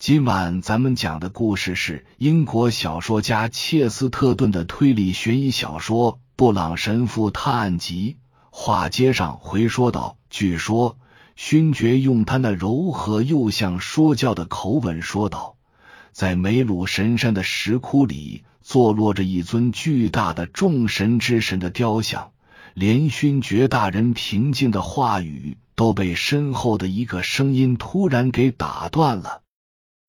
今晚咱们讲的故事是英国小说家切斯特顿的推理悬疑小说《布朗神父探案集》。话接上回说道：“据说勋爵用他那柔和又像说教的口吻说道，在梅鲁神山的石窟里坐落着一尊巨大的众神之神的雕像。连勋爵大人平静的话语都被身后的一个声音突然给打断了。”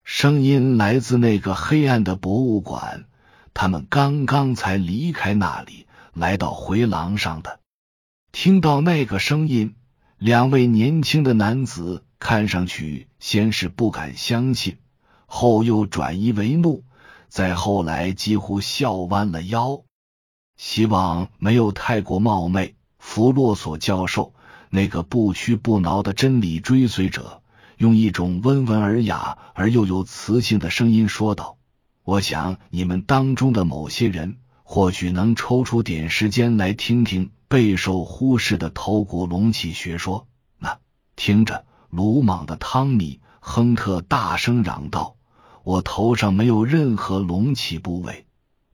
声音来自那个黑暗的博物馆，他们刚刚才离开那里，来到回廊上的。听到那个声音，两位年轻的男子看上去先是不敢相信，后又转移为怒，再后来几乎笑弯了腰。希望没有太过冒昧，弗洛索教授，那个不屈不挠的真理追随者。用一种温文尔雅而又有磁性的声音说道：“我想你们当中的某些人或许能抽出点时间来听听备受忽视的头骨隆起学说。”那听着，鲁莽的汤米·亨特大声嚷道：“我头上没有任何隆起部位，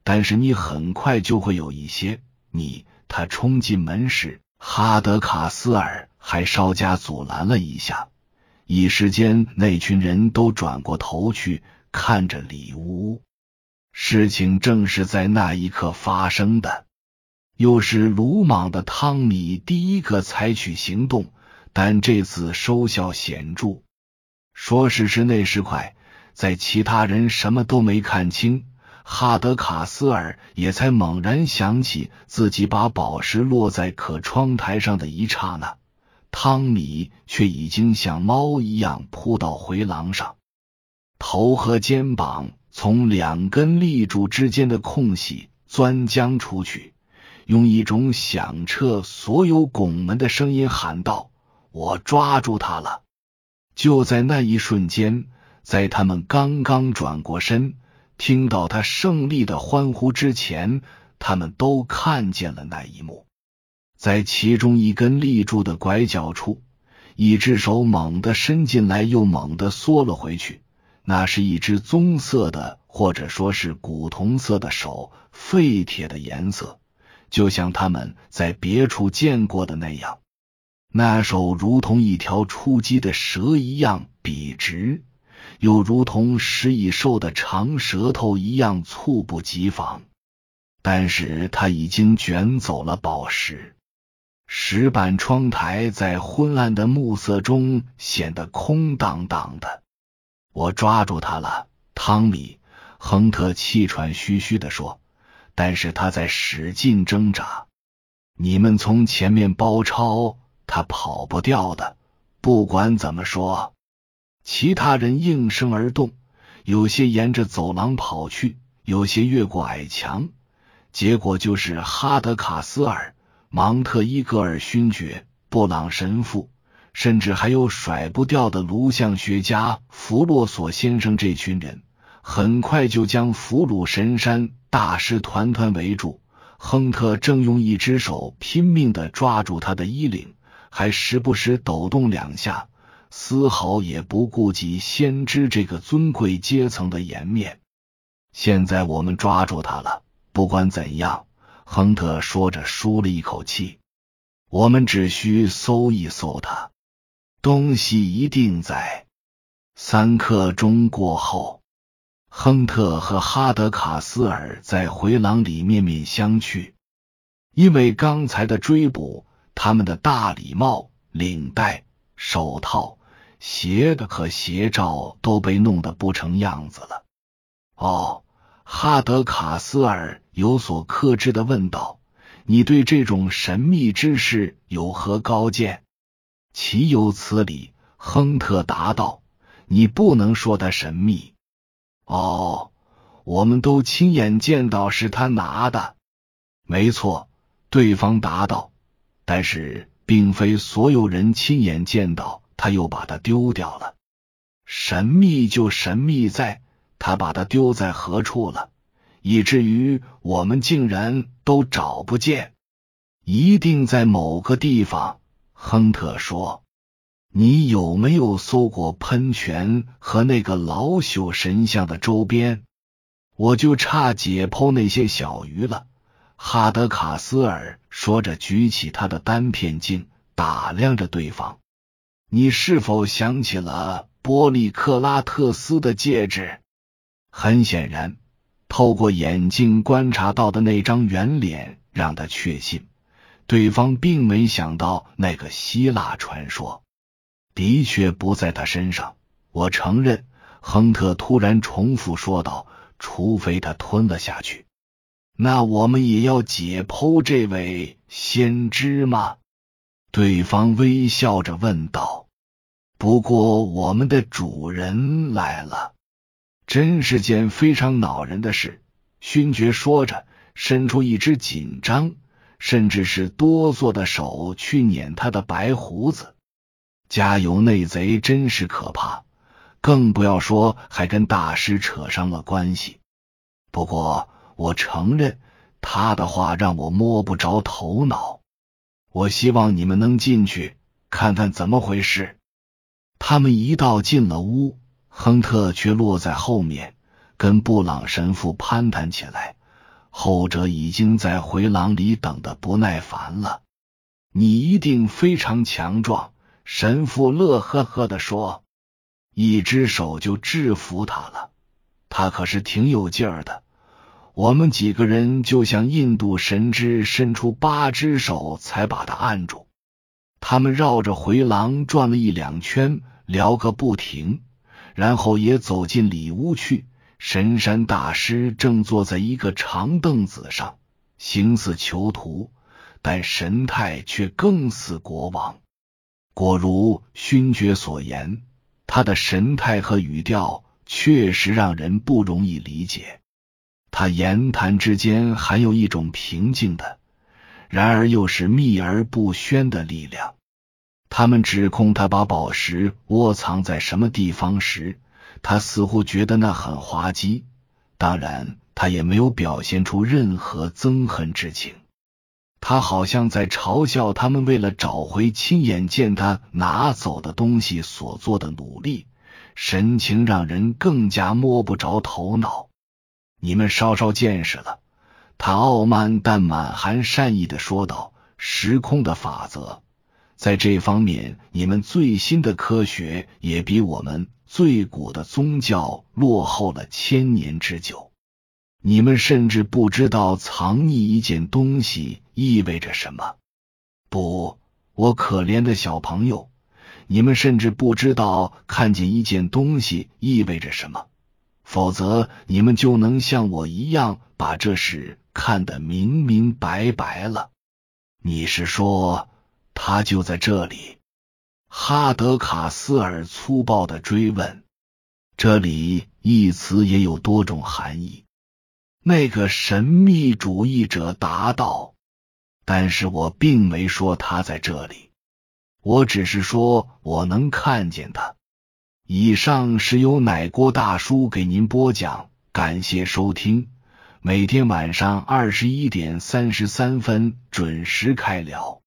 但是你很快就会有一些。”你他冲进门时，哈德卡斯尔还稍加阻拦了一下。一时间，那群人都转过头去看着里屋。事情正是在那一刻发生的。又是鲁莽的汤米第一个采取行动，但这次收效显著。说时迟，那时快，在其他人什么都没看清，哈德卡斯尔也才猛然想起自己把宝石落在可窗台上的一刹那。汤米却已经像猫一样扑到回廊上，头和肩膀从两根立柱之间的空隙钻将出去，用一种响彻所有拱门的声音喊道：“我抓住他了！”就在那一瞬间，在他们刚刚转过身，听到他胜利的欢呼之前，他们都看见了那一幕。在其中一根立柱的拐角处，一只手猛地伸进来，又猛地缩了回去。那是一只棕色的，或者说是古铜色的手，废铁的颜色，就像他们在别处见过的那样。那手如同一条出击的蛇一样笔直，又如同食蚁兽的长舌头一样猝不及防。但是他已经卷走了宝石。石板窗台在昏暗的暮色中显得空荡荡的。我抓住他了，汤米·亨特气喘吁吁的说。但是他在使劲挣扎。你们从前面包抄，他跑不掉的。不管怎么说，其他人应声而动，有些沿着走廊跑去，有些越过矮墙。结果就是哈德卡斯尔。芒特伊格尔勋爵、布朗神父，甚至还有甩不掉的颅相学家弗洛索先生，这群人很快就将俘虏神山大师团团围住。亨特正用一只手拼命的抓住他的衣领，还时不时抖动两下，丝毫也不顾及先知这个尊贵阶层的颜面。现在我们抓住他了，不管怎样。亨特说着，舒了一口气。我们只需搜一搜他，东西一定在。三刻钟过后，亨特和哈德卡斯尔在回廊里面面相觑。因为刚才的追捕，他们的大礼帽、领带、手套、鞋的和鞋罩都被弄得不成样子了。哦。哈德卡斯尔有所克制的问道：“你对这种神秘之事有何高见？”“岂有此理！”亨特答道，“你不能说他神秘。”“哦，我们都亲眼见到是他拿的。”“没错。”对方答道，“但是并非所有人亲眼见到他又把它丢掉了。神秘就神秘在。”他把它丢在何处了，以至于我们竟然都找不见？一定在某个地方。亨特说：“你有没有搜过喷泉和那个老朽神像的周边？我就差解剖那些小鱼了。哈德卡斯尔说着，举起他的单片镜，打量着对方。你是否想起了波利克拉特斯的戒指？很显然，透过眼镜观察到的那张圆脸让他确信，对方并没想到那个希腊传说。的确不在他身上，我承认。亨特突然重复说道：“除非他吞了下去，那我们也要解剖这位先知吗？”对方微笑着问道。“不过我们的主人来了，真是件非常恼人的事。”勋爵说着，伸出一只紧张，甚至是哆嗦的手去捻他的白胡子。家有内贼真是可怕，更不要说还跟大师扯上了关系。不过我承认，他的话让我摸不着头脑。我希望你们能进去看看怎么回事。他们一道进了屋，亨特却落在后面，跟布朗神父攀谈起来。后者已经在回廊里等得不耐烦了。你一定非常强壮。神父乐呵呵的说：“一只手就制服他了，他可是挺有劲儿的。我们几个人就像印度神祗伸出八只手才把他按住。他们绕着回廊转了一两圈，聊个不停，然后也走进里屋去。神山大师正坐在一个长凳子上，形似囚徒，但神态却更似国王。”果如勋爵所言，他的神态和语调确实让人不容易理解。他言谈之间含有一种平静的，然而又是秘而不宣的力量。他们指控他把宝石窝藏在什么地方时，他似乎觉得那很滑稽。当然，他也没有表现出任何憎恨之情。他好像在嘲笑他们为了找回亲眼见他拿走的东西所做的努力，神情让人更加摸不着头脑。你们稍稍见识了，他傲慢但满含善意的说道：“时空的法则，在这方面，你们最新的科学也比我们最古的宗教落后了千年之久。”你们甚至不知道藏匿一件东西意味着什么。不，我可怜的小朋友，你们甚至不知道看见一件东西意味着什么。否则，你们就能像我一样把这事看得明明白白了。你是说，他就在这里？哈德卡斯尔粗暴的追问。这里一词也有多种含义。那个神秘主义者答道：“但是我并没说他在这里，我只是说我能看见他。”以上是由奶锅大叔给您播讲，感谢收听。每天晚上二十一点三十三分准时开聊。